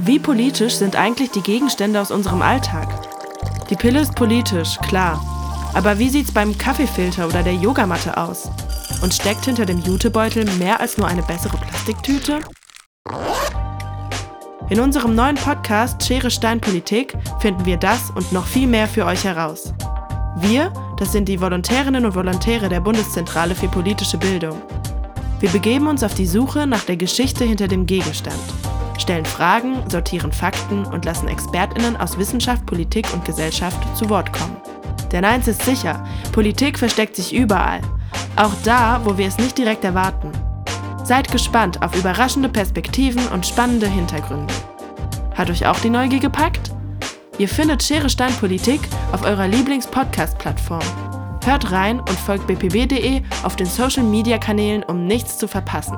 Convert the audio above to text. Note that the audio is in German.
Wie politisch sind eigentlich die Gegenstände aus unserem Alltag? Die Pille ist politisch, klar. Aber wie sieht's beim Kaffeefilter oder der Yogamatte aus? Und steckt hinter dem Jutebeutel mehr als nur eine bessere Plastiktüte? In unserem neuen Podcast Schere Stein Politik finden wir das und noch viel mehr für euch heraus. Wir, das sind die Volontärinnen und Volontäre der Bundeszentrale für politische Bildung. Wir begeben uns auf die Suche nach der Geschichte hinter dem Gegenstand, stellen Fragen, sortieren Fakten und lassen Expertinnen aus Wissenschaft, Politik und Gesellschaft zu Wort kommen. Denn eins ist sicher, Politik versteckt sich überall, auch da, wo wir es nicht direkt erwarten. Seid gespannt auf überraschende Perspektiven und spannende Hintergründe. Hat euch auch die Neugier gepackt? Ihr findet Schere Stein Politik auf eurer Lieblings-Podcast-Plattform. Hört rein und folgt bpb.de auf den Social-Media-Kanälen, um nichts zu verpassen.